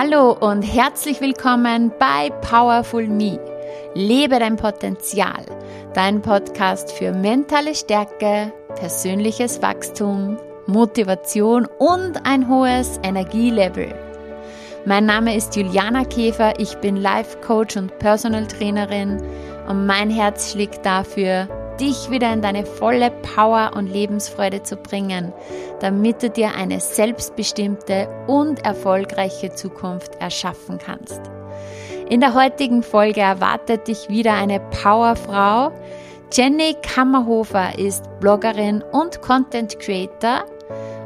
Hallo und herzlich willkommen bei Powerful Me. Lebe dein Potenzial. Dein Podcast für mentale Stärke, persönliches Wachstum, Motivation und ein hohes Energielevel. Mein Name ist Juliana Käfer, ich bin Life Coach und Personal Trainerin und mein Herz schlägt dafür, dich wieder in deine volle Power und Lebensfreude zu bringen, damit du dir eine selbstbestimmte und erfolgreiche Zukunft erschaffen kannst. In der heutigen Folge erwartet dich wieder eine Powerfrau. Jenny Kammerhofer ist Bloggerin und Content Creator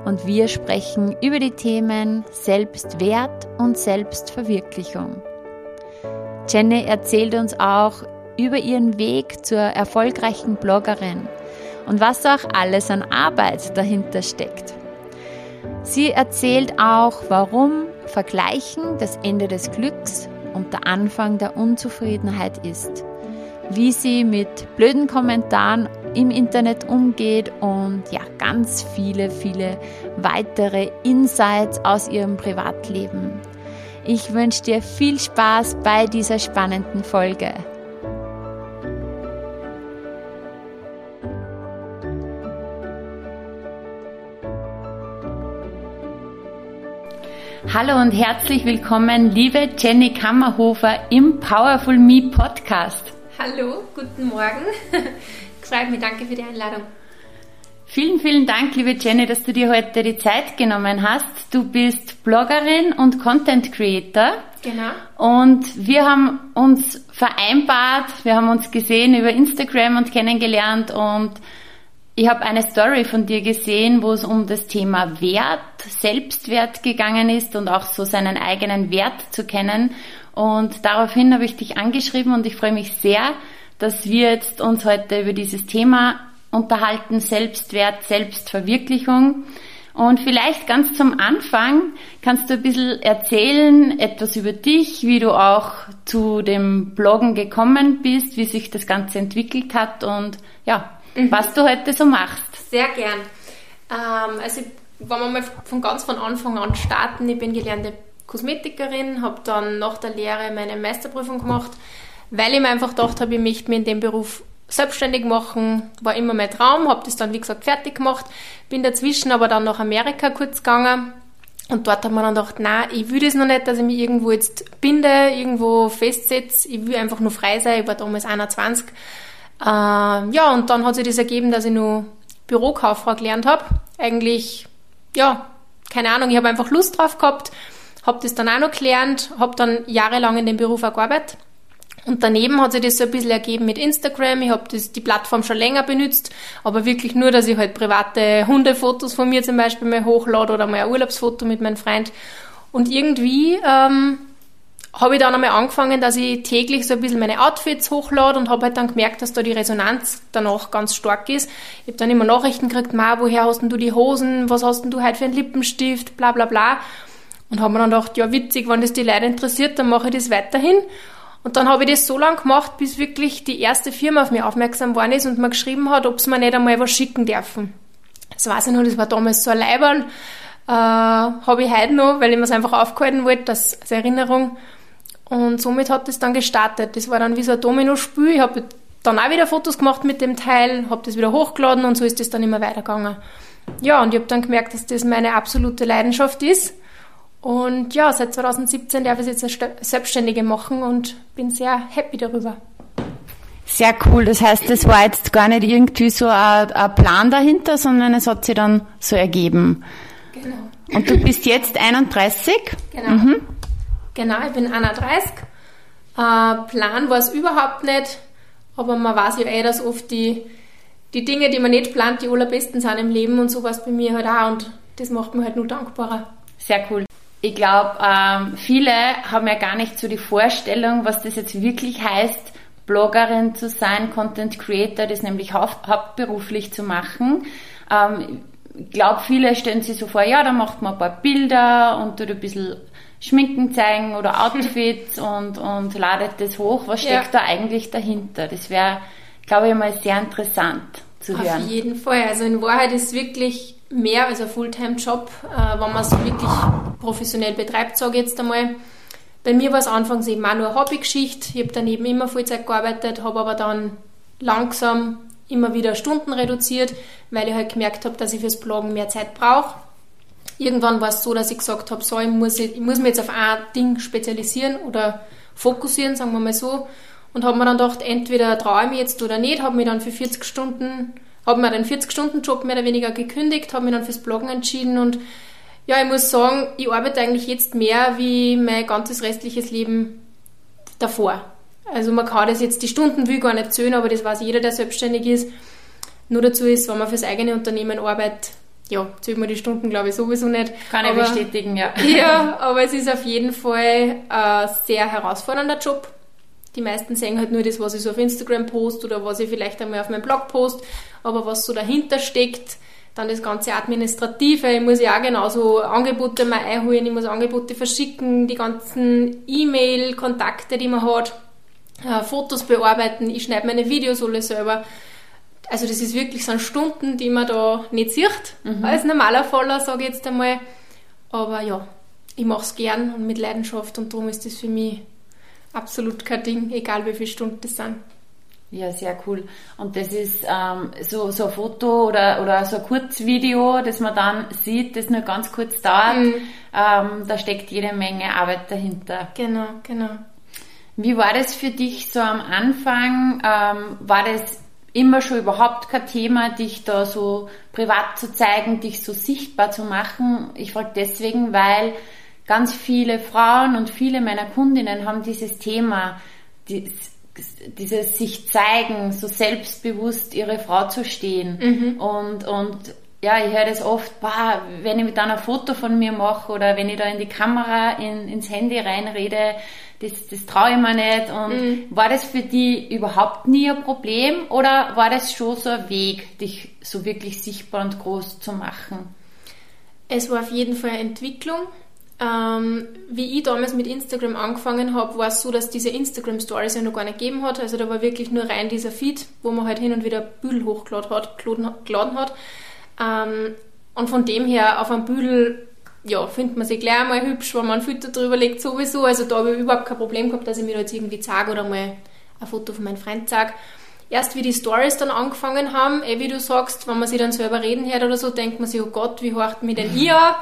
und wir sprechen über die Themen Selbstwert und Selbstverwirklichung. Jenny erzählt uns auch über ihren Weg zur erfolgreichen Bloggerin und was auch alles an Arbeit dahinter steckt. Sie erzählt auch, warum Vergleichen das Ende des Glücks und der Anfang der Unzufriedenheit ist, wie sie mit blöden Kommentaren im Internet umgeht und ja, ganz viele, viele weitere Insights aus ihrem Privatleben. Ich wünsche dir viel Spaß bei dieser spannenden Folge. Hallo und herzlich willkommen, liebe Jenny Kammerhofer im Powerful Me Podcast. Hallo, guten Morgen. Freut mich, danke für die Einladung. Vielen, vielen Dank, liebe Jenny, dass du dir heute die Zeit genommen hast. Du bist Bloggerin und Content Creator. Genau. Und wir haben uns vereinbart, wir haben uns gesehen über Instagram und kennengelernt und ich habe eine Story von dir gesehen, wo es um das Thema Wert, Selbstwert gegangen ist und auch so seinen eigenen Wert zu kennen. Und daraufhin habe ich dich angeschrieben und ich freue mich sehr, dass wir jetzt uns heute über dieses Thema unterhalten, Selbstwert, Selbstverwirklichung. Und vielleicht ganz zum Anfang kannst du ein bisschen erzählen, etwas über dich, wie du auch zu dem Bloggen gekommen bist, wie sich das Ganze entwickelt hat und ja, mhm. was du heute so machst. Sehr gern. Ähm, also, wenn wir mal von ganz von Anfang an starten, ich bin gelernte Kosmetikerin, habe dann nach der Lehre meine Meisterprüfung gemacht, weil ich mir einfach gedacht habe, ich möchte mich in dem Beruf selbstständig machen, war immer mein Traum, habe das dann wie gesagt fertig gemacht, bin dazwischen aber dann nach Amerika kurz gegangen und dort hat man dann gedacht, nein, ich will das noch nicht, dass ich mich irgendwo jetzt binde, irgendwo festsetze, ich will einfach nur frei sein, ich war damals 21 äh, ja, und dann hat sich das ergeben, dass ich nur Bürokauffrau gelernt habe. Eigentlich, ja, keine Ahnung, ich habe einfach Lust drauf gehabt, habe das dann auch noch gelernt, habe dann jahrelang in dem Beruf auch gearbeitet. Und daneben hat sich das so ein bisschen ergeben mit Instagram. Ich habe die Plattform schon länger benutzt, aber wirklich nur, dass ich halt private Hundefotos von mir zum Beispiel mal hochlade oder mal ein Urlaubsfoto mit meinem Freund. Und irgendwie ähm, habe ich dann einmal angefangen, dass ich täglich so ein bisschen meine Outfits hochlade und habe halt dann gemerkt, dass da die Resonanz danach ganz stark ist. Ich habe dann immer Nachrichten gekriegt, Ma, woher hast denn du die Hosen, was hast denn du heute für einen Lippenstift, bla bla bla. Und habe mir dann gedacht, ja witzig, wenn das die Leute interessiert, dann mache ich das weiterhin. Und dann habe ich das so lange gemacht, bis wirklich die erste Firma auf mich aufmerksam geworden ist und mir geschrieben hat, ob sie mir nicht einmal was schicken dürfen. Das weiß ich noch, das war damals so ein Leiberl. Äh, habe ich heute noch, weil ich mir es einfach aufgehalten wollte, das als Erinnerung. Und somit hat das dann gestartet. Das war dann wie so ein Domino-Spiel. Ich habe dann auch wieder Fotos gemacht mit dem Teil, habe das wieder hochgeladen und so ist das dann immer weitergegangen. Ja, und ich habe dann gemerkt, dass das meine absolute Leidenschaft ist. Und ja, seit 2017 darf ich es jetzt als Selbstständige machen und bin sehr happy darüber. Sehr cool. Das heißt, das war jetzt gar nicht irgendwie so ein, ein Plan dahinter, sondern es hat sich dann so ergeben. Genau. Und du bist jetzt 31? Genau. Mhm. Genau, ich bin 31. Äh, Plan war es überhaupt nicht, aber man weiß ja eh, dass oft die, die Dinge, die man nicht plant, die allerbesten sind im Leben und so war es bei mir halt auch und das macht mich halt nur dankbarer. Sehr cool. Ich glaube, ähm, viele haben ja gar nicht so die Vorstellung, was das jetzt wirklich heißt, Bloggerin zu sein, Content Creator, das nämlich haupt, hauptberuflich zu machen. Ähm, ich glaube, viele stellen sich so vor, ja, da macht man ein paar Bilder und tut ein bisschen Schminken zeigen oder Outfits und, und ladet das hoch. Was steckt ja. da eigentlich dahinter? Das wäre, glaube ich, mal sehr interessant zu hören. Auf jeden Fall. Also in Wahrheit ist wirklich mehr als ein Fulltime-Job, äh, wenn man es wirklich professionell betreibt, sage ich jetzt einmal. Bei mir war es anfangs eben auch nur eine Hobbygeschichte. Ich habe daneben immer Vollzeit gearbeitet, habe aber dann langsam immer wieder Stunden reduziert, weil ich halt gemerkt habe, dass ich fürs Bloggen mehr Zeit brauche. Irgendwann war es so, dass ich gesagt habe, so, ich muss, ich muss mich jetzt auf ein Ding spezialisieren oder fokussieren, sagen wir mal so. Und habe mir dann gedacht, entweder traue ich mich jetzt oder nicht, habe mich dann für 40 Stunden, habe mir den 40-Stunden-Job mehr oder weniger gekündigt, habe mich dann fürs Bloggen entschieden und ja, ich muss sagen, ich arbeite eigentlich jetzt mehr wie mein ganzes restliches Leben davor. Also man kann das jetzt, die Stunden will gar nicht zählen, aber das weiß jeder, der selbstständig ist. Nur dazu ist, wenn man fürs eigene Unternehmen arbeitet, ja, zählt man die Stunden, glaube ich, sowieso nicht. Kann ich bestätigen, ja. Ja, aber es ist auf jeden Fall ein sehr herausfordernder Job. Die meisten sehen halt nur das, was ich so auf Instagram post oder was ich vielleicht einmal auf meinem Blog post, aber was so dahinter steckt, dann das ganze Administrative, ich muss ja auch genauso Angebote mal einholen, ich muss Angebote verschicken, die ganzen E-Mail-Kontakte, die man hat, äh, Fotos bearbeiten, ich schneide meine Videos alle selber. Also das ist wirklich so Stunden, die man da nicht sieht, mhm. als normaler Faller, sage ich jetzt einmal. Aber ja, ich mache es gern und mit Leidenschaft und darum ist das für mich absolut kein Ding, egal wie viele Stunden das sind. Ja, sehr cool. Und das ist ähm, so, so ein Foto oder, oder so ein Kurzvideo, das man dann sieht, das nur ganz kurz dauert. Mhm. Ähm, da steckt jede Menge Arbeit dahinter. Genau, genau. Wie war das für dich so am Anfang? Ähm, war das immer schon überhaupt kein Thema, dich da so privat zu zeigen, dich so sichtbar zu machen? Ich frage deswegen, weil ganz viele Frauen und viele meiner Kundinnen haben dieses Thema, dieses sich zeigen, so selbstbewusst ihre Frau zu stehen. Mhm. Und, und ja, ich höre das oft, boah, wenn ich mit dann ein Foto von mir mache oder wenn ich da in die Kamera, in, ins Handy reinrede, das, das traue ich mir nicht. Und mhm. war das für die überhaupt nie ein Problem oder war das schon so ein Weg, dich so wirklich sichtbar und groß zu machen? Es war auf jeden Fall eine Entwicklung. Ähm, wie ich damals mit Instagram angefangen habe, war es so, dass diese Instagram Stories ja noch gar nicht gegeben hat. Also da war wirklich nur rein dieser Feed, wo man halt hin und wieder Büdel hochgeladen hat. Geladen hat. Ähm, und von dem her auf einem Büdel ja, findet man sich gleich einmal hübsch, wenn man ein Filter drüber legt, sowieso. Also da habe ich überhaupt kein Problem gehabt, dass ich mir da jetzt irgendwie zeige oder mal ein Foto von meinem Freund zeige. Erst wie die Stories dann angefangen haben, eh wie du sagst, wenn man sich dann selber reden hört oder so, denkt man sich, oh Gott, wie horcht mich denn ich an?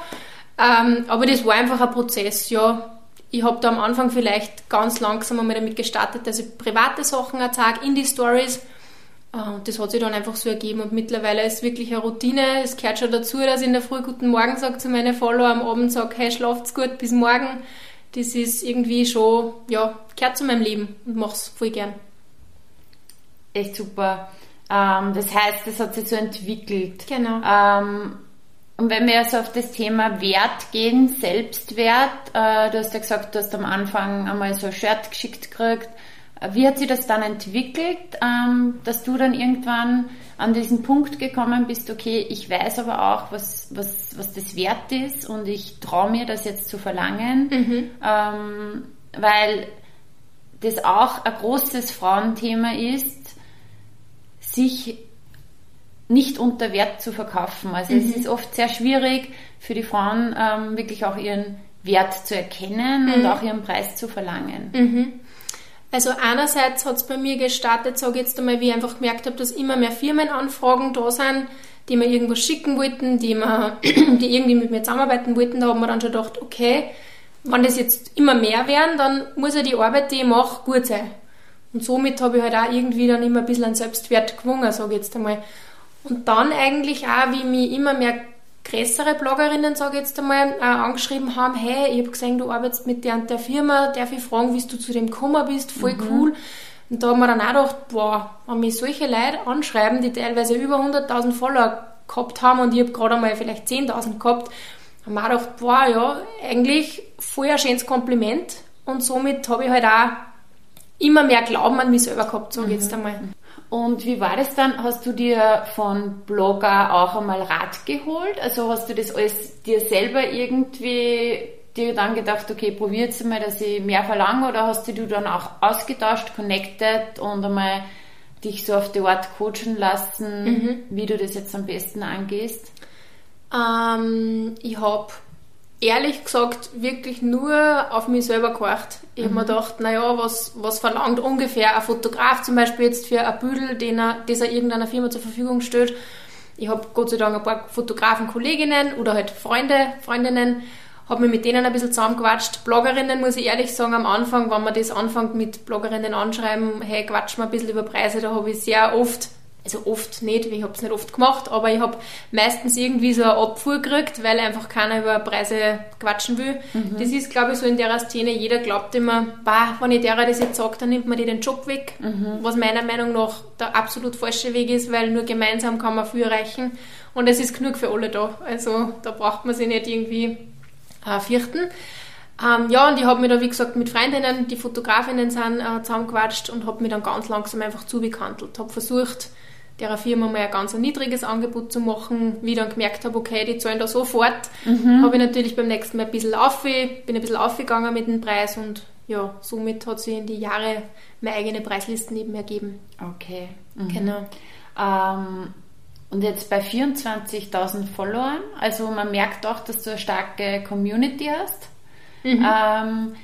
Ähm, aber das war einfach ein Prozess, ja. Ich habe da am Anfang vielleicht ganz langsam einmal damit gestartet, dass ich private Sachen zeige in die Stories. Und äh, das hat sich dann einfach so ergeben und mittlerweile ist es wirklich eine Routine. Es gehört schon dazu, dass ich in der Früh Guten Morgen sage zu meinen Follower, am Abend sage, hey, schlaft's gut, bis morgen. Das ist irgendwie schon, ja, gehört zu meinem Leben und mache es voll gern. Echt super. Ähm, das heißt, das hat sich so entwickelt. Genau. Ähm, und wenn wir also auf das Thema Wert gehen, Selbstwert, äh, du hast ja gesagt, du hast am Anfang einmal so ein Shirt geschickt gekriegt. Wie hat sich das dann entwickelt, ähm, dass du dann irgendwann an diesen Punkt gekommen bist, okay, ich weiß aber auch, was, was, was das wert ist und ich traue mir das jetzt zu verlangen, mhm. ähm, weil das auch ein großes Frauenthema ist, sich nicht unter Wert zu verkaufen. Also mhm. es ist oft sehr schwierig für die Frauen ähm, wirklich auch ihren Wert zu erkennen mhm. und auch ihren Preis zu verlangen. Also einerseits hat es bei mir gestartet, sage ich jetzt einmal, wie ich einfach gemerkt habe, dass immer mehr Firmenanfragen da sind, die mir irgendwas schicken wollten, die, mir, die irgendwie mit mir zusammenarbeiten wollten. Da haben wir dann schon gedacht, okay, wenn das jetzt immer mehr werden, dann muss ja die Arbeit, die ich mache, gut sein. Und somit habe ich halt auch irgendwie dann immer ein bisschen an Selbstwert gewonnen, sage ich jetzt einmal. Und dann eigentlich auch, wie mich immer mehr größere Bloggerinnen, sage ich jetzt einmal, äh, angeschrieben haben, hey, ich habe gesehen, du arbeitest mit der und der Firma, darf ich fragen, wie du zu dem gekommen bist, voll mhm. cool. Und da haben wir dann auch gedacht, boah, wenn mich solche Leute anschreiben, die teilweise über 100.000 Follower gehabt haben und ich habe gerade einmal vielleicht 10.000 gehabt, haben wir auch gedacht, boah, ja, eigentlich voll ein schönes Kompliment und somit habe ich halt auch immer mehr Glauben an mich selber gehabt, sage ich mhm. jetzt einmal. Und wie war das dann? Hast du dir von Blogger auch einmal Rat geholt? Also hast du das alles dir selber irgendwie dir dann gedacht, okay, probier jetzt mal, dass ich mehr verlange oder hast du dann auch ausgetauscht, connected und einmal dich so auf die Art coachen lassen, mhm. wie du das jetzt am besten angehst? Ähm, ich habe ehrlich gesagt wirklich nur auf mich selber gehorcht. Ich mhm. habe mir gedacht, naja, was, was verlangt ungefähr ein Fotograf zum Beispiel jetzt für ein Büdel, den er, das er irgendeiner Firma zur Verfügung stellt. Ich habe Gott sei Dank ein paar Fotografen, Kolleginnen oder halt Freunde, Freundinnen, habe mich mit denen ein bisschen zusammengequatscht. Bloggerinnen, muss ich ehrlich sagen, am Anfang, wenn man das anfängt mit Bloggerinnen anschreiben, hey, quatsch mal ein bisschen über Preise, da habe ich sehr oft also oft nicht, ich habe es nicht oft gemacht, aber ich habe meistens irgendwie so eine Abfuhr gekriegt, weil einfach keiner über Preise quatschen will. Mhm. Das ist, glaube ich, so in der Szene, jeder glaubt immer, bah, wenn ich derer das jetzt sage, dann nimmt man dir den Job weg, mhm. was meiner Meinung nach der absolut falsche Weg ist, weil nur gemeinsam kann man viel erreichen und es ist genug für alle da. Also da braucht man sich nicht irgendwie äh, fürchten. Ähm, ja, und ich habe mich da, wie gesagt, mit Freundinnen, die Fotografinnen sind, äh, zusammengequatscht und habe mich dann ganz langsam einfach zubekantelt. Habe versucht, der Firma mal ein ganz niedriges Angebot zu machen. Wie ich dann gemerkt habe, okay, die zahlen da sofort, mhm. habe ich natürlich beim nächsten Mal ein bisschen auf, bin ein bisschen aufgegangen mit dem Preis und ja, somit hat sich in die Jahre meine eigene Preislisten eben ergeben. Okay. Mhm. Genau. Ähm, und jetzt bei 24.000 Followern, also man merkt auch, dass du eine starke Community hast. Mhm. Ähm,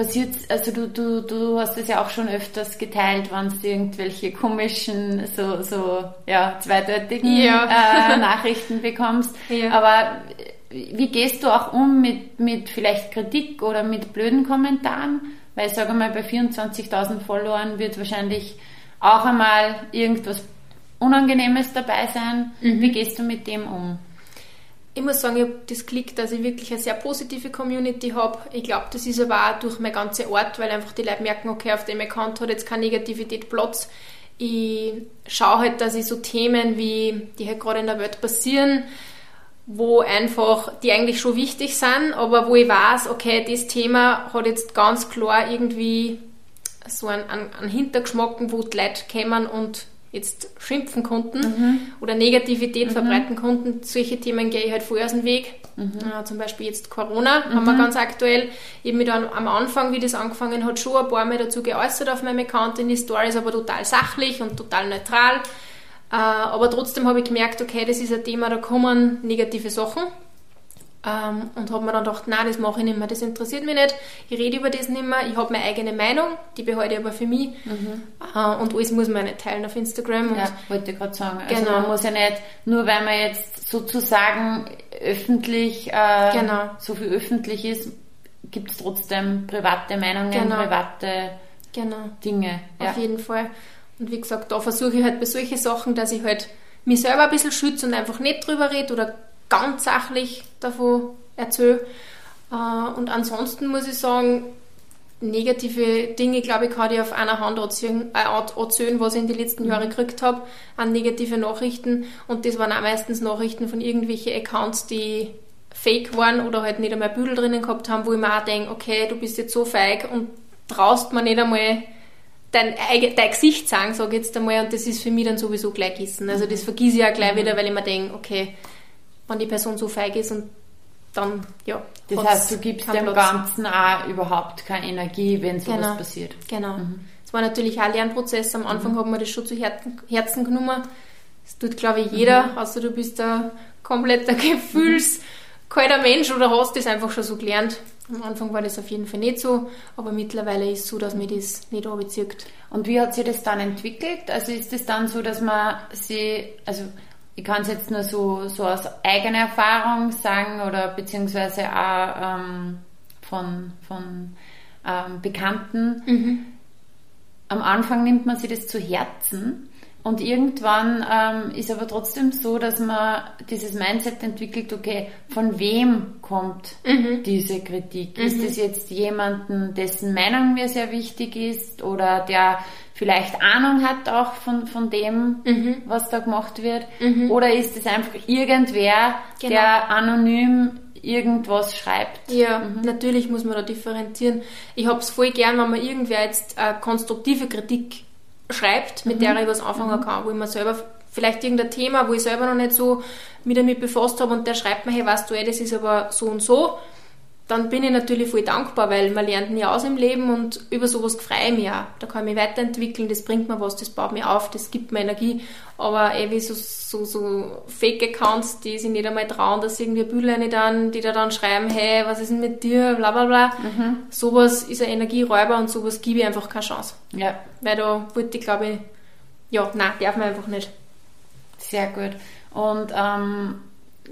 passiert, also du, du, du hast es ja auch schon öfters geteilt, wenn du irgendwelche komischen, so, so ja, zweideutigen ja. Äh, Nachrichten bekommst. Ja. Aber wie gehst du auch um mit, mit vielleicht Kritik oder mit blöden Kommentaren? Weil ich sage mal, bei 24.000 Followern wird wahrscheinlich auch einmal irgendwas Unangenehmes dabei sein. Mhm. Wie gehst du mit dem um? Ich muss sagen, ich habe das Glück, dass ich wirklich eine sehr positive Community habe. Ich glaube, das ist aber auch durch mein ganzen Ort, weil einfach die Leute merken, okay, auf dem Account hat jetzt keine Negativität Platz. Ich schaue halt, dass ich so Themen wie, die halt gerade in der Welt passieren, wo einfach, die eigentlich schon wichtig sind, aber wo ich weiß, okay, das Thema hat jetzt ganz klar irgendwie so einen, einen, einen Hintergeschmack, wo die Leute kommen und jetzt schimpfen konnten mhm. oder Negativität mhm. verbreiten konnten. Solche Themen gehe ich halt vorher aus dem Weg. Mhm. Äh, zum Beispiel jetzt Corona haben wir mhm. ganz aktuell. Ich habe mich dann am Anfang, wie das angefangen hat, schon ein paar Mal dazu geäußert auf meinem Account in die Stories, aber total sachlich und total neutral. Äh, aber trotzdem habe ich gemerkt, okay, das ist ein Thema, da kommen negative Sachen. Ähm, und habe mir dann gedacht, nein, das mache ich nicht mehr, das interessiert mich nicht, ich rede über das nicht mehr, ich habe meine eigene Meinung, die behalte ich aber für mich mhm. äh, und alles muss man nicht teilen auf Instagram. ja, wollte ich gerade sagen. Also genau. man muss ja nicht, nur weil man jetzt sozusagen öffentlich, äh, genau. so viel öffentlich ist, gibt es trotzdem private Meinungen, genau. private genau. Dinge. Ja. Auf jeden Fall. Und wie gesagt, da versuche ich halt bei solchen Sachen, dass ich halt mich selber ein bisschen schütze und einfach nicht drüber rede oder ganz sachlich davon erzähle. Äh, und ansonsten muss ich sagen, negative Dinge, glaube ich, kann ich auf einer Hand erzählen, äh, erzählen, was ich in den letzten Jahren gekriegt habe, an negative Nachrichten. Und das waren auch meistens Nachrichten von irgendwelchen Accounts, die fake waren oder halt nicht einmal Büdel drinnen gehabt haben, wo ich mir auch denke, okay, du bist jetzt so feig und traust mir nicht einmal dein, dein Gesicht sagen, sage ich jetzt einmal, und das ist für mich dann sowieso gleich Gissen. Also das vergieße ich auch gleich wieder, weil ich mir denke, okay, wenn die Person so feig ist und dann, ja. Das heißt, du gibst dem Platz. Ganzen auch überhaupt keine Energie, wenn sowas genau, passiert. Genau. Mhm. Es war natürlich auch ein Lernprozess. Am Anfang mhm. hat man das schon zu Herzen, Herzen genommen. Das tut, glaube ich, jeder, mhm. außer du bist ein kompletter gefühlskalter Mensch oder hast das einfach schon so gelernt. Am Anfang war das auf jeden Fall nicht so, aber mittlerweile ist es so, dass mir das nicht anbezieht. Und wie hat sich das dann entwickelt? Also ist es dann so, dass man sie, also ich kann es jetzt nur so, so aus eigener Erfahrung sagen oder beziehungsweise auch ähm, von, von ähm, Bekannten. Mhm. Am Anfang nimmt man sich das zu Herzen und irgendwann ähm, ist aber trotzdem so, dass man dieses Mindset entwickelt, okay, von wem kommt mhm. diese Kritik? Mhm. Ist es jetzt jemanden, dessen Meinung mir sehr wichtig ist oder der vielleicht Ahnung hat auch von, von dem, mhm. was da gemacht wird? Mhm. Oder ist es einfach irgendwer, genau. der anonym irgendwas schreibt? Ja, mhm. natürlich muss man da differenzieren. Ich habe es voll gern, wenn man irgendwer jetzt äh, konstruktive Kritik schreibt, mit der mhm. ich was anfangen mhm. kann, wo ich mir selber vielleicht irgendein Thema, wo ich selber noch nicht so mit damit befasst habe und der schreibt mir, hey, weißt du, ey, das ist aber so und so dann bin ich natürlich voll dankbar, weil man lernt nie aus im Leben und über sowas freue ich mich auch. Da kann ich mich weiterentwickeln, das bringt mir was, das baut mich auf, das gibt mir Energie. Aber eh wie so, so, so Fake-Accounts, die sich nicht einmal trauen, dass irgendwie Bilder nicht dann, die da dann schreiben, hey, was ist denn mit dir, bla bla bla. Mhm. Sowas ist ein Energieräuber und sowas gebe ich einfach keine Chance. Ja. Weil da wollte ich, glaube ich, ja, nein, darf man einfach nicht. Sehr gut. Und ähm,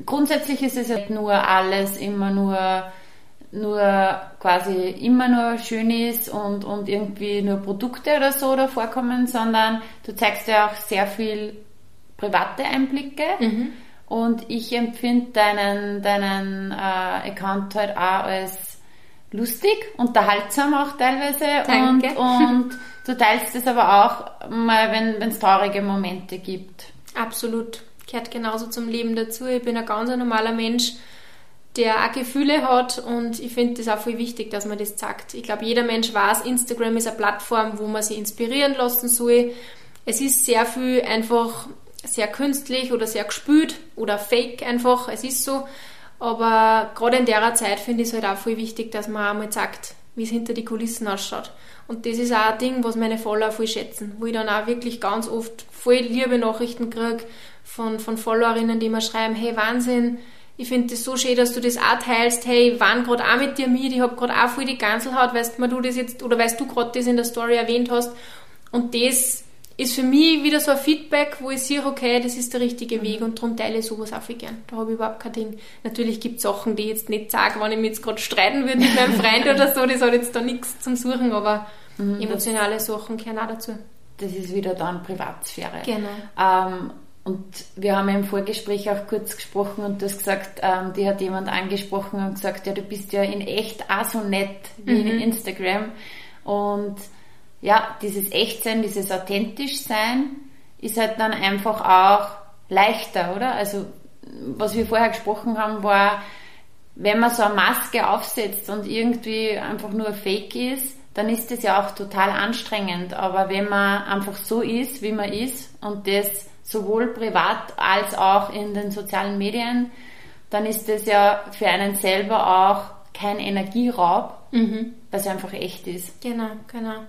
grundsätzlich ist es nicht nur alles immer nur nur quasi immer nur schön ist und, und irgendwie nur Produkte oder so da vorkommen, sondern du zeigst ja auch sehr viel private Einblicke. Mhm. Und ich empfinde deinen, deinen äh, Account halt auch als lustig, unterhaltsam auch teilweise. Danke. Und, und du teilst es aber auch mal, wenn es traurige Momente gibt. Absolut. Gehört genauso zum Leben dazu. Ich bin ein ganz normaler Mensch der auch Gefühle hat und ich finde das auch voll wichtig, dass man das sagt. Ich glaube, jeder Mensch weiß, Instagram ist eine Plattform, wo man sich inspirieren lassen soll. Es ist sehr viel einfach sehr künstlich oder sehr gespült oder fake einfach, es ist so. Aber gerade in der Zeit finde ich es halt auch voll wichtig, dass man auch mal sagt, wie es hinter die Kulissen ausschaut. Und das ist auch ein Ding, was meine Follower voll schätzen, wo ich dann auch wirklich ganz oft voll liebe Nachrichten kriege von, von Followerinnen, die mir schreiben, hey Wahnsinn, ich finde das so schön, dass du das auch teilst. Hey, ich war gerade auch mit dir mit, ich habe gerade auch voll die Ganselhaut, weißt du, das jetzt, oder weißt du gerade das in der Story erwähnt hast. Und das ist für mich wieder so ein Feedback, wo ich sehe, okay, das ist der richtige mhm. Weg und darum teile ich sowas auch viel gern. Da habe ich überhaupt kein Ding. Natürlich gibt es Sachen, die ich jetzt nicht sage, wenn ich mich jetzt gerade streiten würde mit meinem Freund oder so, das hat jetzt da nichts zum Suchen, aber mhm, emotionale Sachen gehören auch dazu. Das ist wieder dann Privatsphäre. Genau. Ähm, und wir haben im Vorgespräch auch kurz gesprochen und du hast gesagt, ähm, die hat jemand angesprochen und gesagt, ja, du bist ja in echt auch so nett wie mhm. in Instagram. Und ja, dieses Echtsein, dieses authentisch sein ist halt dann einfach auch leichter, oder? Also, was wir vorher gesprochen haben, war, wenn man so eine Maske aufsetzt und irgendwie einfach nur fake ist, dann ist das ja auch total anstrengend. Aber wenn man einfach so ist, wie man ist und das sowohl privat als auch in den sozialen Medien, dann ist das ja für einen selber auch kein Energieraub, mhm. es einfach echt ist. Genau, genau.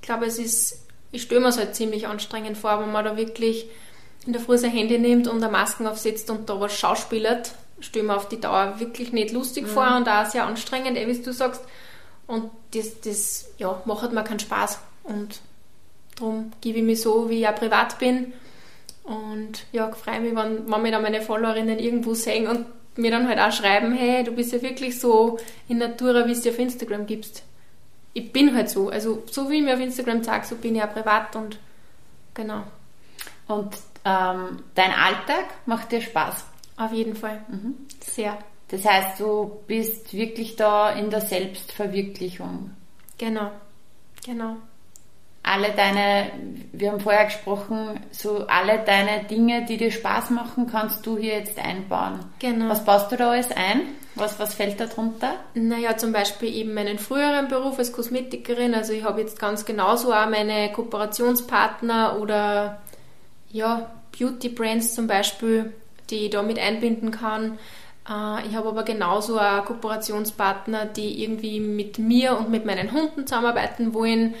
Ich glaube, es ist, ich stelle mir es halt ziemlich anstrengend vor, wenn man da wirklich in der Früh sein Handy nimmt und eine Masken aufsetzt und da was schauspielert. Stelle mir auf die Dauer wirklich nicht lustig mhm. vor und auch sehr anstrengend, eh, wie du sagst. Und das, das ja, macht mir keinen Spaß. Und darum gebe ich mich so, wie ich auch privat bin und ja, ich freue mich, wenn, wenn mir dann meine Followerinnen irgendwo sehen und mir dann halt auch schreiben, hey, du bist ja wirklich so in Natura, wie es dir auf Instagram gibst. Ich bin halt so. Also so wie ich mir auf Instagram sage, so bin ich auch privat und genau. Und ähm, dein Alltag macht dir Spaß? Auf jeden Fall. Mhm. Sehr. Das heißt, du bist wirklich da in der Selbstverwirklichung. Genau. Genau alle deine, wir haben vorher gesprochen, so alle deine Dinge, die dir Spaß machen, kannst du hier jetzt einbauen. Genau. Was baust du da alles ein? Was, was fällt da drunter? Naja, zum Beispiel eben meinen früheren Beruf als Kosmetikerin. Also ich habe jetzt ganz genauso auch meine Kooperationspartner oder ja, Beauty Brands zum Beispiel, die ich da mit einbinden kann. Äh, ich habe aber genauso auch Kooperationspartner, die irgendwie mit mir und mit meinen Hunden zusammenarbeiten wollen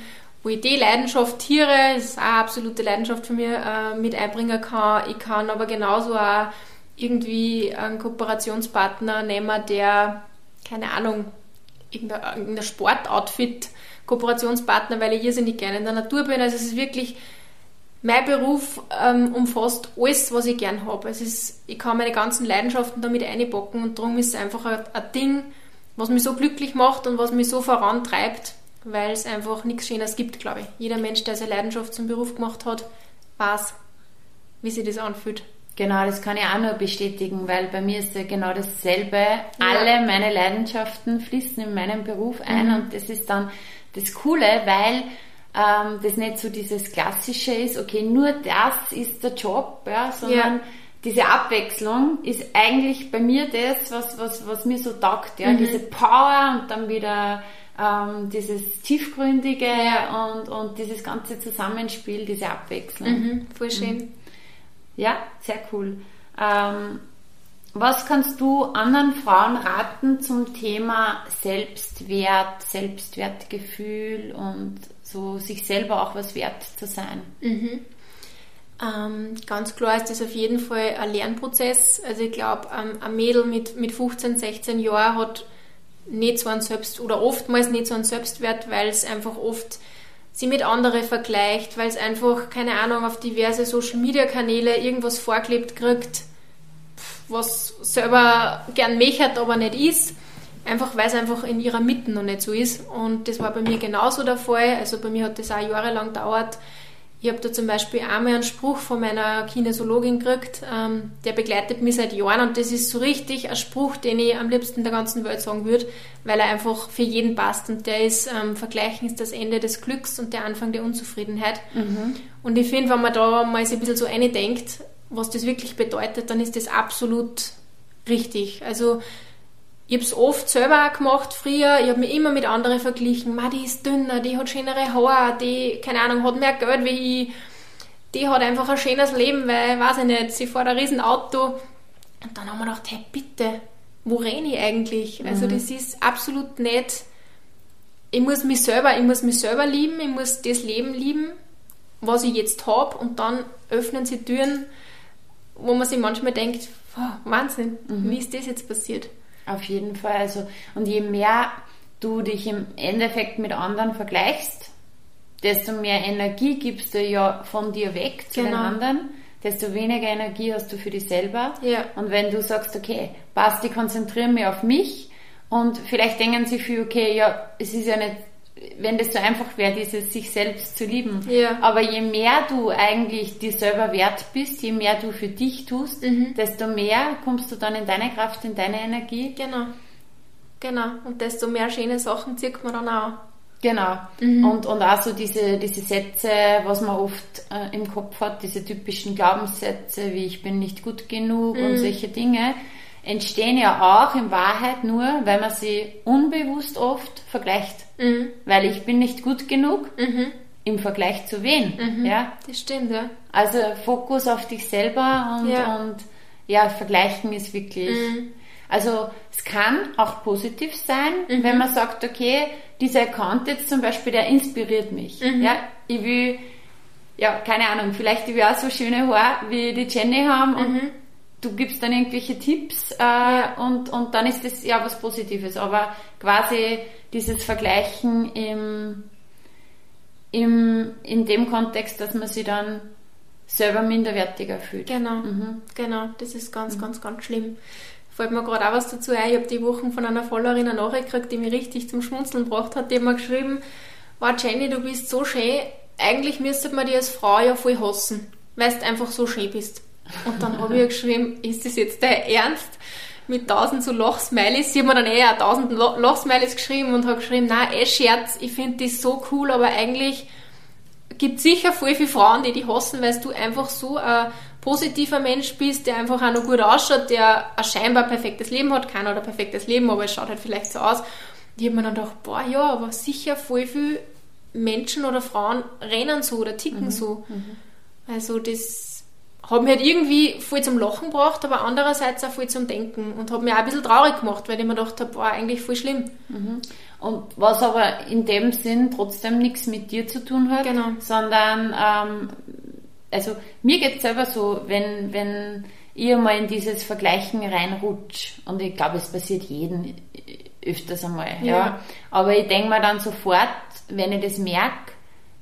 wo ich die Leidenschaft Tiere, das ist auch eine absolute Leidenschaft für mich, äh, mit einbringen kann. Ich kann aber genauso auch irgendwie einen Kooperationspartner nehmen, der, keine Ahnung, irgendein Sportoutfit Kooperationspartner, weil ich irrsinnig gerne in der Natur bin. Also es ist wirklich, mein Beruf ähm, umfasst alles, was ich gern habe. Es ist, ich kann meine ganzen Leidenschaften damit einpacken und darum ist es einfach ein, ein Ding, was mich so glücklich macht und was mich so vorantreibt, weil es einfach nichts Schönes gibt, glaube ich. Jeder Mensch, der seine Leidenschaft zum Beruf gemacht hat, weiß, wie sich das anfühlt. Genau, das kann ich auch nur bestätigen, weil bei mir ist ja genau dasselbe. Ja. Alle meine Leidenschaften fließen in meinen Beruf ein mhm. und das ist dann das Coole, weil ähm, das nicht so dieses Klassische ist, okay, nur das ist der Job, ja, sondern ja. diese Abwechslung ist eigentlich bei mir das, was, was, was mir so taugt, ja, mhm. diese Power und dann wieder ähm, dieses Tiefgründige und, und dieses ganze Zusammenspiel, diese Abwechslung. Mhm, voll schön. Mhm. Ja, sehr cool. Ähm, was kannst du anderen Frauen raten zum Thema Selbstwert, Selbstwertgefühl und so sich selber auch was wert zu sein? Mhm. Ähm, ganz klar ist das auf jeden Fall ein Lernprozess. Also ich glaube, ähm, ein Mädel mit, mit 15, 16 Jahren hat nicht so einen Selbst oder oftmals nicht so einen Selbstwert, weil es einfach oft sie mit anderen vergleicht, weil es einfach, keine Ahnung, auf diverse Social Media Kanäle irgendwas vorklebt kriegt, was selber gern mechert, aber nicht ist. Einfach weil es einfach in ihrer Mitte noch nicht so ist. Und das war bei mir genauso der Fall. Also bei mir hat das auch jahrelang gedauert. Ich habe da zum Beispiel einmal einen Spruch von meiner Kinesiologin gekriegt, ähm, der begleitet mich seit Jahren und das ist so richtig ein Spruch, den ich am liebsten der ganzen Welt sagen würde, weil er einfach für jeden passt und der ist, ähm, Vergleichen ist das Ende des Glücks und der Anfang der Unzufriedenheit. Mhm. Und ich finde, wenn man da mal so ein bisschen so denkt, was das wirklich bedeutet, dann ist das absolut richtig. Also ich habe es oft selber auch gemacht früher. Ich habe mich immer mit anderen verglichen. Ma, die ist dünner, die hat schönere Haare, die, keine Ahnung, hat mehr Geld wie ich. Die hat einfach ein schönes Leben, weil, weiß ich nicht, sie fährt ein riesen Auto. Und dann haben wir gedacht, hey, bitte, wo renne ich eigentlich? Also mhm. Also das ist absolut nicht... Ich muss mich selber, ich muss mich selber lieben, ich muss das Leben lieben, was ich jetzt habe und dann öffnen sie Türen, wo man sich manchmal denkt, oh, Wahnsinn, mhm. wie ist das jetzt passiert? Auf jeden Fall. Also, und je mehr du dich im Endeffekt mit anderen vergleichst, desto mehr Energie gibst du ja von dir weg zu genau. den anderen, desto weniger Energie hast du für dich selber. Ja. Und wenn du sagst, okay, passt, ich konzentriere mich auf mich und vielleicht denken sie für, okay, ja, es ist ja nicht wenn das so einfach wäre, dieses sich selbst zu lieben. Ja. Aber je mehr du eigentlich dir selber wert bist, je mehr du für dich tust, mhm. desto mehr kommst du dann in deine Kraft, in deine Energie. Genau. Genau. Und desto mehr schöne Sachen zieht man dann auch. Genau. Mhm. Und, und auch so diese, diese Sätze, was man oft äh, im Kopf hat, diese typischen Glaubenssätze wie ich bin nicht gut genug mhm. und solche Dinge entstehen ja auch in Wahrheit nur, weil man sie unbewusst oft vergleicht. Mhm. Weil ich bin nicht gut genug mhm. im Vergleich zu wen. Mhm. Ja? Das stimmt, ja. Also Fokus auf dich selber und ja, und, ja vergleichen ist wirklich. Mhm. Also es kann auch positiv sein, mhm. wenn man sagt, okay, dieser Account jetzt zum Beispiel, der inspiriert mich. Mhm. Ja, ich will, ja, keine Ahnung, vielleicht ich will auch so schöne Haare wie die Jenny haben und du gibst dann irgendwelche Tipps äh, ja. und, und dann ist das ja was Positives. Aber quasi dieses Vergleichen im, im, in dem Kontext, dass man sich dann selber minderwertiger fühlt. Genau, mhm. genau. Das ist ganz, mhm. ganz, ganz schlimm. Fällt mir gerade auch was dazu ein. Ich habe die Wochen von einer Followerin eine Nachricht gekriegt, die mich richtig zum Schmunzeln gebracht hat. Die hat mir geschrieben, wow Jenny, du bist so schön. Eigentlich müsste man dich als Frau ja voll hassen, weil du einfach so schön bist. Und dann habe ich geschrieben, ist das jetzt der Ernst? Mit tausend so Lochsmileys. Ich habe mir dann eher tausend Lochsmileys geschrieben und habe geschrieben, na eh Scherz, ich finde das so cool, aber eigentlich gibt sicher voll viele Frauen, die die hassen, weil du einfach so ein positiver Mensch bist, der einfach auch noch gut ausschaut, der ein scheinbar perfektes Leben hat. Keiner hat ein perfektes Leben, aber es schaut halt vielleicht so aus. Die habe mir dann gedacht, boah, ja, aber sicher voll viele Menschen oder Frauen rennen so oder ticken mhm. so. Mhm. Also das hat mich halt irgendwie voll zum Lachen gebracht, aber andererseits auch voll zum Denken und hat mich auch ein bisschen traurig gemacht, weil ich mir gedacht habe, war eigentlich voll schlimm. Mhm. Und was aber in dem Sinn trotzdem nichts mit dir zu tun hat, genau. sondern ähm, also mir geht es selber so, wenn, wenn ich mal in dieses Vergleichen reinrutsche und ich glaube, es passiert jedem öfters einmal, ja. ja. Aber ich denke mir dann sofort, wenn ich das merke,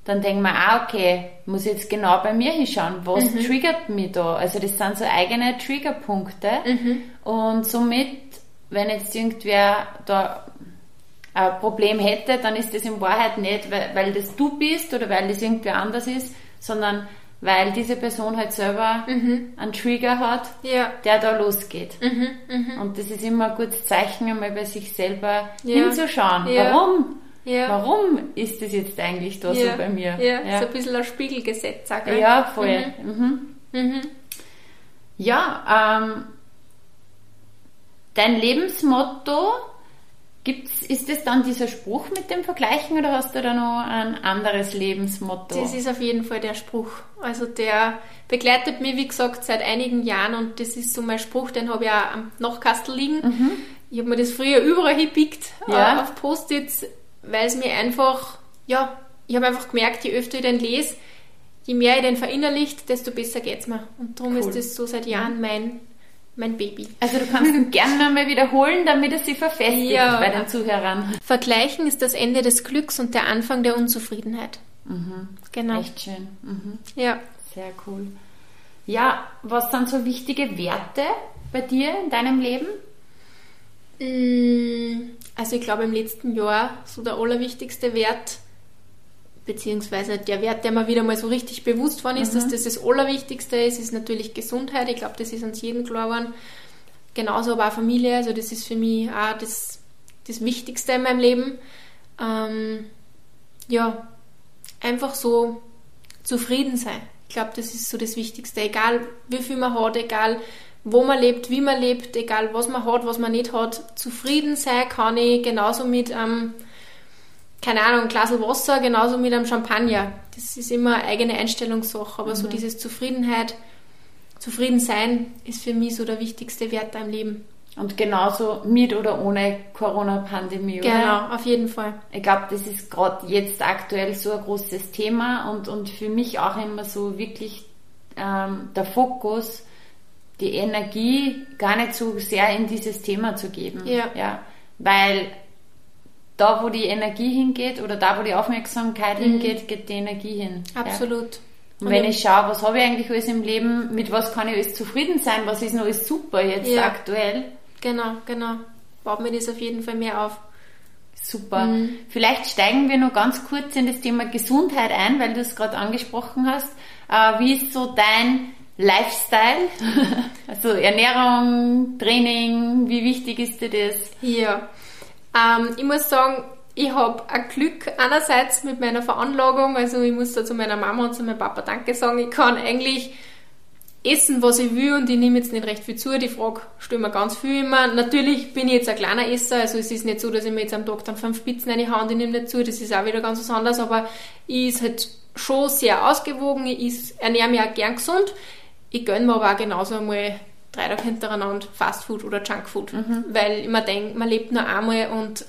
dann denken wir, ah, okay, muss jetzt genau bei mir hinschauen, was mhm. triggert mich da? Also das sind so eigene Triggerpunkte mhm. und somit, wenn jetzt irgendwer da ein Problem hätte, dann ist das in Wahrheit nicht, weil, weil das du bist oder weil das irgendwer anders ist, sondern weil diese Person halt selber mhm. einen Trigger hat, ja. der da losgeht. Mhm, mh. Und das ist immer ein gutes Zeichen, einmal bei sich selber ja. hinzuschauen. Ja. Warum? Ja. Warum ist das jetzt eigentlich da ja. so bei mir? Ja, ja, so ein bisschen ein Spiegelgesetz, sag ich. Ja, voll. Mhm. Mhm. Mhm. Ja, ähm, dein Lebensmotto Gibt's, ist das dann dieser Spruch mit dem Vergleichen oder hast du da noch ein anderes Lebensmotto? Das ist auf jeden Fall der Spruch. Also der begleitet mich, wie gesagt, seit einigen Jahren und das ist so mein Spruch, den habe ich auch am Nachkastel liegen. Mhm. Ich habe mir das früher überall hingepickt ja. äh, auf Post-its, weil es mir einfach, ja, ich habe einfach gemerkt, je öfter ich den lese, je mehr ich den verinnerlicht, desto besser geht es mir. Und darum cool. ist das so seit Jahren mein mein Baby. Also du kannst ihn gerne nochmal wiederholen, damit es sich verfestigt ja. bei den Zuhörern. Vergleichen ist das Ende des Glücks und der Anfang der Unzufriedenheit. Mhm. Genau. Echt schön. Mhm. Ja. Sehr cool. Ja, was sind so wichtige Werte bei dir in deinem Leben? Also ich glaube im letzten Jahr so der allerwichtigste Wert beziehungsweise der Wert, der mir wieder mal so richtig bewusst worden ist, mhm. dass das das Allerwichtigste ist, ist natürlich Gesundheit. Ich glaube, das ist uns jedem klar geworden. Genauso aber auch Familie, also das ist für mich auch das, das Wichtigste in meinem Leben. Ähm, ja, einfach so zufrieden sein. Ich glaube, das ist so das Wichtigste. Egal wie viel man hat, egal wo man lebt, wie man lebt, egal was man hat, was man nicht hat, zufrieden sein kann ich genauso mit ähm, keine Ahnung, ein Glas Wasser, genauso mit einem Champagner. Das ist immer eine eigene Einstellungssache, aber mhm. so dieses Zufriedenheit, zufrieden sein ist für mich so der wichtigste Wert im Leben. Und genauso mit oder ohne Corona-Pandemie, oder? Genau, auf jeden Fall. Ich glaube, das ist gerade jetzt aktuell so ein großes Thema und, und für mich auch immer so wirklich ähm, der Fokus, die Energie gar nicht so sehr in dieses Thema zu geben. Ja. ja. Weil da, wo die Energie hingeht oder da, wo die Aufmerksamkeit mhm. hingeht, geht die Energie hin. Absolut. Ja. Und wenn ich schaue, was habe ich eigentlich alles im Leben, mit was kann ich alles zufrieden sein, was ist noch alles super jetzt ja. aktuell. Genau, genau. Baut mir das auf jeden Fall mehr auf. Super. Mhm. Vielleicht steigen wir noch ganz kurz in das Thema Gesundheit ein, weil du es gerade angesprochen hast. Äh, wie ist so dein Lifestyle? also Ernährung, Training, wie wichtig ist dir das? Ja, ähm, ich muss sagen, ich habe ein Glück einerseits mit meiner Veranlagung, also ich muss da zu meiner Mama und zu meinem Papa Danke sagen, ich kann eigentlich essen, was ich will und ich nehme jetzt nicht recht viel zu. Die Frage stellen mir ganz viel immer. Natürlich bin ich jetzt ein kleiner Esser, also es ist nicht so, dass ich mir jetzt am Tag dann fünf Pizzen reinhaue und ich nehme nicht zu, das ist auch wieder ganz was anderes, aber ich ist halt schon sehr ausgewogen, ich ernähre mich auch gern gesund. Ich gönne mir aber auch genauso einmal drei Tage hintereinander Fastfood oder Junkfood, mhm. weil ich mir denke, man lebt nur einmal und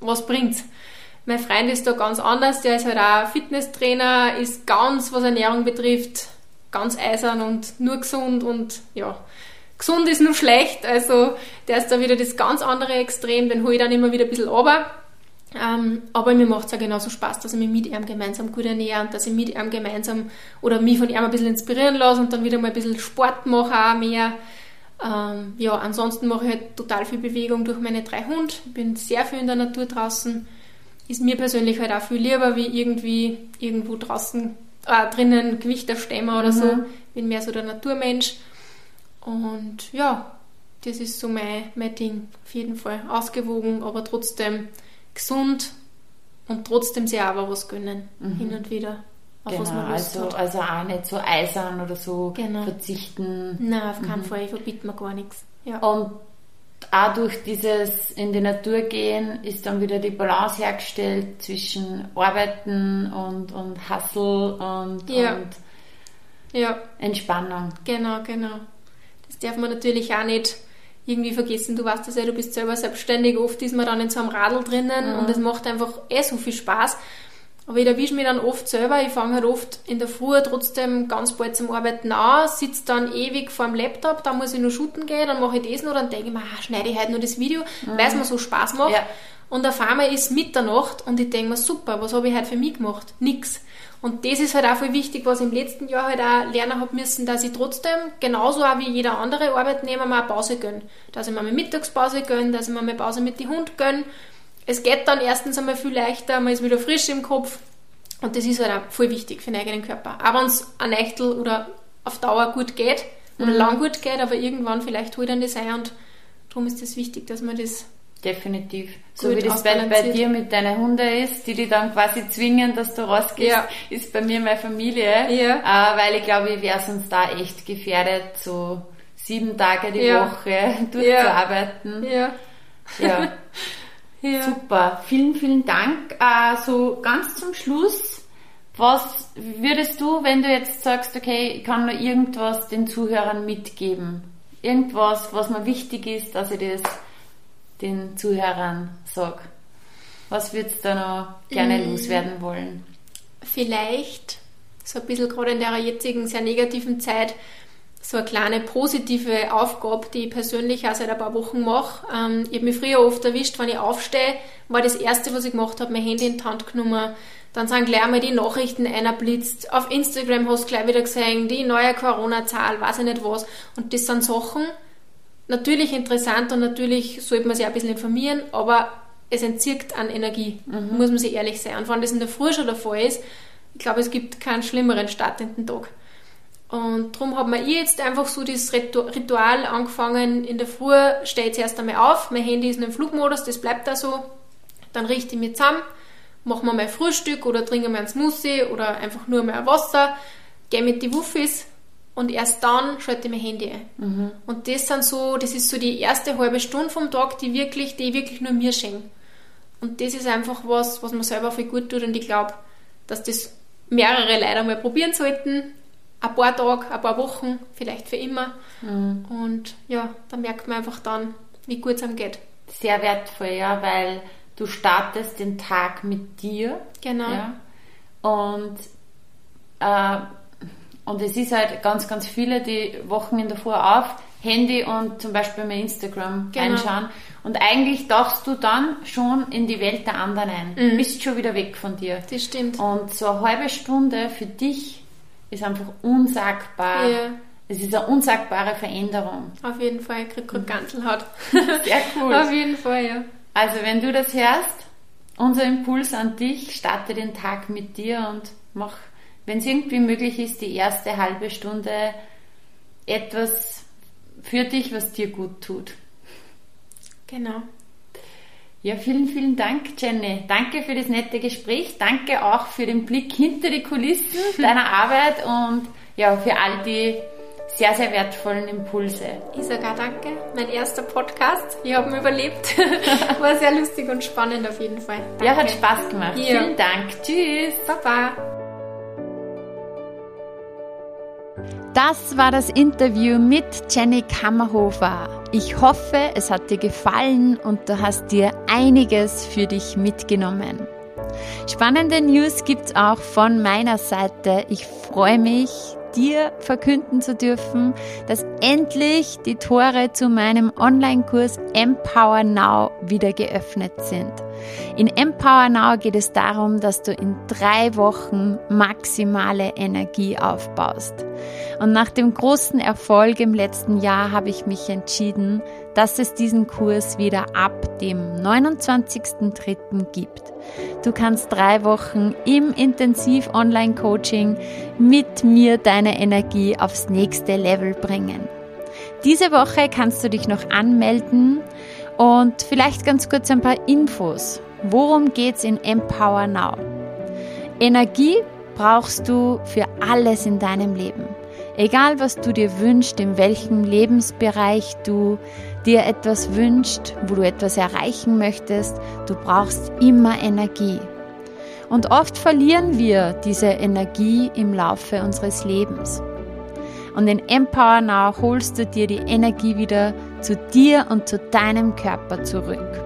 was bringt's? Mein Freund ist da ganz anders, der ist halt auch Fitnesstrainer, ist ganz, was Ernährung betrifft, ganz eisern und nur gesund und ja, gesund ist nur schlecht, also der ist da wieder das ganz andere Extrem, den hole ich dann immer wieder ein bisschen runter. Ähm, aber mir macht es auch genauso Spaß, dass ich mich mit ihm gemeinsam gut ernähre und dass ich mit ihm gemeinsam oder mich von ihm ein bisschen inspirieren lasse und dann wieder mal ein bisschen Sport mache auch mehr. Ähm, ja, ansonsten mache ich halt total viel Bewegung durch meine drei Hunde. Ich bin sehr viel in der Natur draußen. Ist mir persönlich halt auch viel lieber, wie irgendwie irgendwo draußen äh, drinnen Gewicht stemmen oder mhm. so. Bin mehr so der Naturmensch. Und ja, das ist so mein, mein Ding. Auf jeden Fall ausgewogen, aber trotzdem gesund und trotzdem sich aber was gönnen, mhm. hin und wieder. Auf genau, was man also, also auch nicht so eisern oder so genau. verzichten. Nein, auf keinen mhm. Fall, ich verbiete mir gar nichts. Ja. Und auch durch dieses in die Natur gehen ist dann wieder die Balance hergestellt zwischen Arbeiten und, und Hustle und, ja. und ja. Entspannung. Genau, genau. Das darf man natürlich auch nicht irgendwie vergessen. Du weißt das ja, du bist selber selbstständig. Oft ist man dann in so einem Radl drinnen mhm. und es macht einfach eh so viel Spaß. Aber ich erwische mich dann oft selber. Ich fange halt oft in der Früh trotzdem ganz bald zum Arbeiten an, sitze dann ewig vor dem Laptop, dann muss ich nur shooten gehen, dann mache ich das noch, dann denke ich mir, ah, schneide ich halt nur das Video, mhm. weil es mir so Spaß macht. Ja. Und auf einmal ist Mitternacht und ich denke mir, super, was habe ich heute für mich gemacht? Nix. Und das ist halt auch viel wichtig, was ich im letzten Jahr halt auch lernen habe müssen, dass ich trotzdem, genauso auch wie jeder andere Arbeitnehmer, mal eine Pause gönne. Dass ich mir eine Mittagspause gönne, dass ich mir eine Pause mit dem Hund gönne. Es geht dann erstens einmal viel leichter, man ist wieder frisch im Kopf. Und das ist halt auch voll wichtig für den eigenen Körper. Auch wenn es ein Nächtel oder auf Dauer gut geht oder mhm. lang gut geht, aber irgendwann vielleicht holt dann das ein und darum ist es das wichtig, dass man das Definitiv. So wie das bei, bei, dir mit deinen Hunden ist, die dich dann quasi zwingen, dass du rausgehst, ja. ist bei mir meine Familie. Ja. Äh, weil ich glaube, ich wäre sonst da echt gefährdet, so sieben Tage die ja. Woche durchzuarbeiten. Ja. ja. Ja. Super, vielen, vielen Dank. Äh, so ganz zum Schluss, was würdest du, wenn du jetzt sagst, okay, ich kann nur irgendwas den Zuhörern mitgeben? Irgendwas, was mir wichtig ist, dass ich das den Zuhörern sage? Was würdest du noch gerne mm. loswerden wollen? Vielleicht so ein bisschen gerade in der jetzigen sehr negativen Zeit so eine kleine positive Aufgabe, die ich persönlich auch seit ein paar Wochen mache. Ähm, ich habe mich früher oft erwischt, wenn ich aufstehe, war das Erste, was ich gemacht habe, mein Handy in die Hand genommen. Dann sind gleich mal die Nachrichten einerblitzt. Auf Instagram hast du gleich wieder gesehen, die neue Corona-Zahl, weiß ich nicht was. Und das sind Sachen, natürlich interessant und natürlich sollte man sich ein bisschen informieren, aber es entzieht an Energie, mhm. muss man sich ehrlich sein. Und wenn das in der Früh schon der Fall ist, ich glaube, es gibt keinen schlimmeren Start in den Tag. Und darum mir ich jetzt einfach so das Ritual angefangen. In der Früh stehe ich zuerst einmal auf, mein Handy ist in im Flugmodus, das bleibt da so. Dann richte ich mich zusammen, mache mir mein Frühstück oder trinke mir ein Smoothie oder einfach nur mal Wasser, gehe mit die Wuffis und erst dann schalte ich mein Handy ein. Mhm. Und das sind so, das ist so die erste halbe Stunde vom Tag, die wirklich, die ich wirklich nur mir schenke. Und das ist einfach was, was mir selber viel gut tut und ich glaube, dass das mehrere Leute mal probieren sollten ein paar Tage, ein paar Wochen, vielleicht für immer. Mhm. Und ja, da merkt man einfach dann, wie gut es einem geht. Sehr wertvoll, ja, weil du startest den Tag mit dir. Genau. Ja, und, äh, und es ist halt ganz, ganz viele, die wachen in der Früh auf, Handy und zum Beispiel mein Instagram genau. einschauen. Und eigentlich tauchst du dann schon in die Welt der anderen ein. Mhm. Bist schon wieder weg von dir. Das stimmt. Und so eine halbe Stunde für dich ist einfach unsagbar. Ja. Es ist eine unsagbare Veränderung. Auf jeden Fall, ich krieg gerade Ganzelhaut. Sehr cool. Auf jeden Fall, ja. Also wenn du das hörst, unser Impuls an dich, starte den Tag mit dir und mach, wenn es irgendwie möglich ist, die erste halbe Stunde etwas für dich, was dir gut tut. Genau. Ja, vielen, vielen Dank, Jenny. Danke für das nette Gespräch. Danke auch für den Blick hinter die Kulissen deiner Arbeit und ja, für all die sehr, sehr wertvollen Impulse. Ich auch danke. Mein erster Podcast. Ich habe ihn überlebt. War sehr lustig und spannend auf jeden Fall. Danke. Ja, hat Spaß gemacht. Ja. Vielen Dank. Tschüss. Baba. Das war das Interview mit Jenny Kammerhofer. Ich hoffe, es hat dir gefallen und du hast dir einiges für dich mitgenommen. Spannende News gibt's auch von meiner Seite. Ich freue mich, dir verkünden zu dürfen, dass endlich die Tore zu meinem Online-Kurs Empower Now wieder geöffnet sind. In Empower Now geht es darum, dass du in drei Wochen maximale Energie aufbaust. Und nach dem großen Erfolg im letzten Jahr habe ich mich entschieden, dass es diesen Kurs wieder ab dem 29.03. gibt. Du kannst drei Wochen im Intensiv-Online-Coaching mit mir deine Energie aufs nächste Level bringen. Diese Woche kannst du dich noch anmelden und vielleicht ganz kurz ein paar Infos. Worum geht's in Empower Now? Energie brauchst du für alles in deinem Leben. Egal was du dir wünschst, in welchem Lebensbereich du dir etwas wünschst, wo du etwas erreichen möchtest, du brauchst immer Energie. Und oft verlieren wir diese Energie im Laufe unseres Lebens. Und in Empower Now holst du dir die Energie wieder zu dir und zu deinem Körper zurück.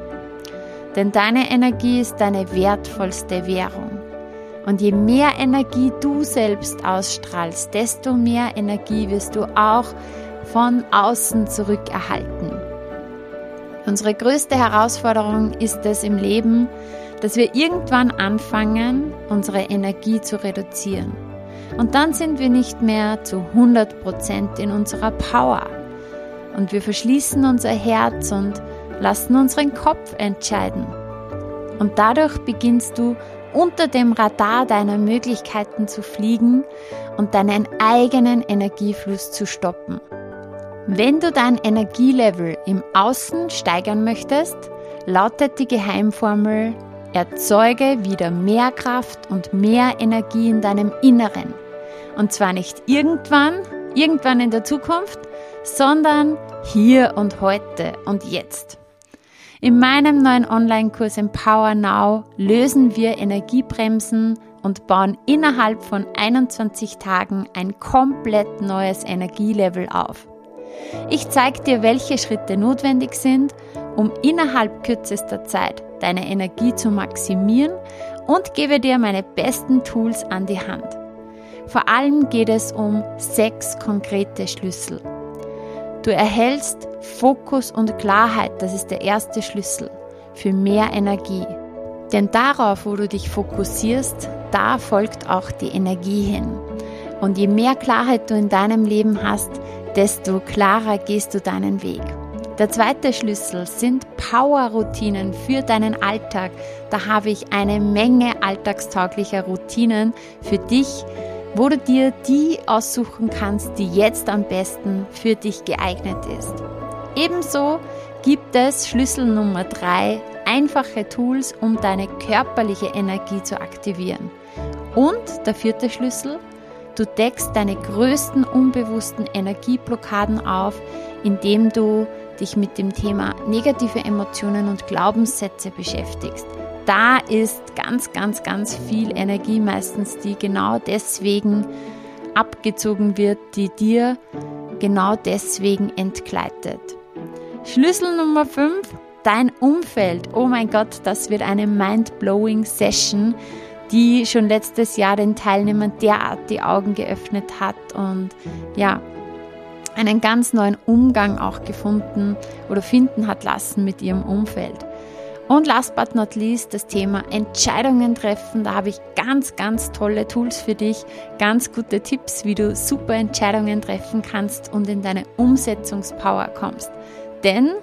Denn deine Energie ist deine wertvollste Währung. Und je mehr Energie du selbst ausstrahlst, desto mehr Energie wirst du auch von außen zurückerhalten. Unsere größte Herausforderung ist es im Leben, dass wir irgendwann anfangen, unsere Energie zu reduzieren. Und dann sind wir nicht mehr zu 100% in unserer Power. Und wir verschließen unser Herz und lassen unseren Kopf entscheiden. Und dadurch beginnst du unter dem Radar deiner Möglichkeiten zu fliegen und deinen eigenen Energiefluss zu stoppen. Wenn du dein Energielevel im Außen steigern möchtest, lautet die Geheimformel Erzeuge wieder mehr Kraft und mehr Energie in deinem Inneren. Und zwar nicht irgendwann, irgendwann in der Zukunft, sondern hier und heute und jetzt. In meinem neuen Online-Kurs Empower Now lösen wir Energiebremsen und bauen innerhalb von 21 Tagen ein komplett neues Energielevel auf. Ich zeige dir, welche Schritte notwendig sind, um innerhalb kürzester Zeit deine Energie zu maximieren und gebe dir meine besten Tools an die Hand. Vor allem geht es um sechs konkrete Schlüssel. Du erhältst Fokus und Klarheit, das ist der erste Schlüssel für mehr Energie. Denn darauf, wo du dich fokussierst, da folgt auch die Energie hin. Und je mehr Klarheit du in deinem Leben hast, desto klarer gehst du deinen Weg. Der zweite Schlüssel sind Power-Routinen für deinen Alltag. Da habe ich eine Menge alltagstauglicher Routinen für dich, wo du dir die aussuchen kannst, die jetzt am besten für dich geeignet ist. Ebenso gibt es Schlüssel Nummer drei, einfache Tools, um deine körperliche Energie zu aktivieren. Und der vierte Schlüssel, du deckst deine größten unbewussten Energieblockaden auf, indem du dich mit dem Thema negative Emotionen und Glaubenssätze beschäftigst. Da ist ganz, ganz, ganz viel Energie meistens, die genau deswegen abgezogen wird, die dir genau deswegen entgleitet. Schlüssel Nummer 5, dein Umfeld. Oh mein Gott, das wird eine mind-blowing Session, die schon letztes Jahr den Teilnehmern derart die Augen geöffnet hat und ja, einen ganz neuen Umgang auch gefunden oder finden hat lassen mit ihrem Umfeld. Und last but not least das Thema Entscheidungen treffen. Da habe ich ganz, ganz tolle Tools für dich, ganz gute Tipps, wie du super Entscheidungen treffen kannst und in deine Umsetzungspower kommst. Denn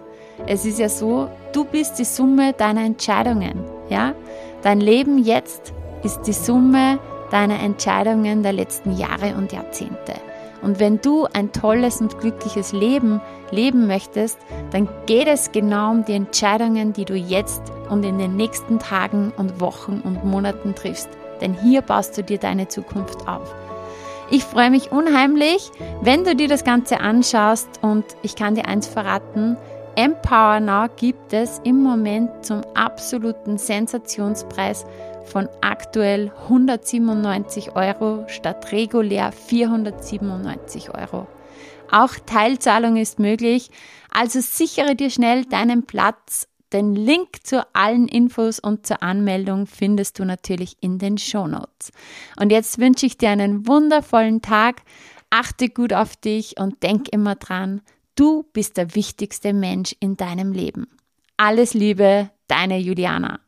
es ist ja so, du bist die Summe deiner Entscheidungen. Ja? Dein Leben jetzt ist die Summe deiner Entscheidungen der letzten Jahre und Jahrzehnte. Und wenn du ein tolles und glückliches Leben leben möchtest, dann geht es genau um die Entscheidungen, die du jetzt und in den nächsten Tagen und Wochen und Monaten triffst. Denn hier baust du dir deine Zukunft auf. Ich freue mich unheimlich, wenn du dir das Ganze anschaust und ich kann dir eins verraten, Empower Now gibt es im Moment zum absoluten Sensationspreis von aktuell 197 Euro statt regulär 497 Euro. Auch Teilzahlung ist möglich, also sichere dir schnell deinen Platz. Den Link zu allen Infos und zur Anmeldung findest du natürlich in den Show Notes. Und jetzt wünsche ich dir einen wundervollen Tag. Achte gut auf dich und denk immer dran, du bist der wichtigste Mensch in deinem Leben. Alles Liebe, deine Juliana.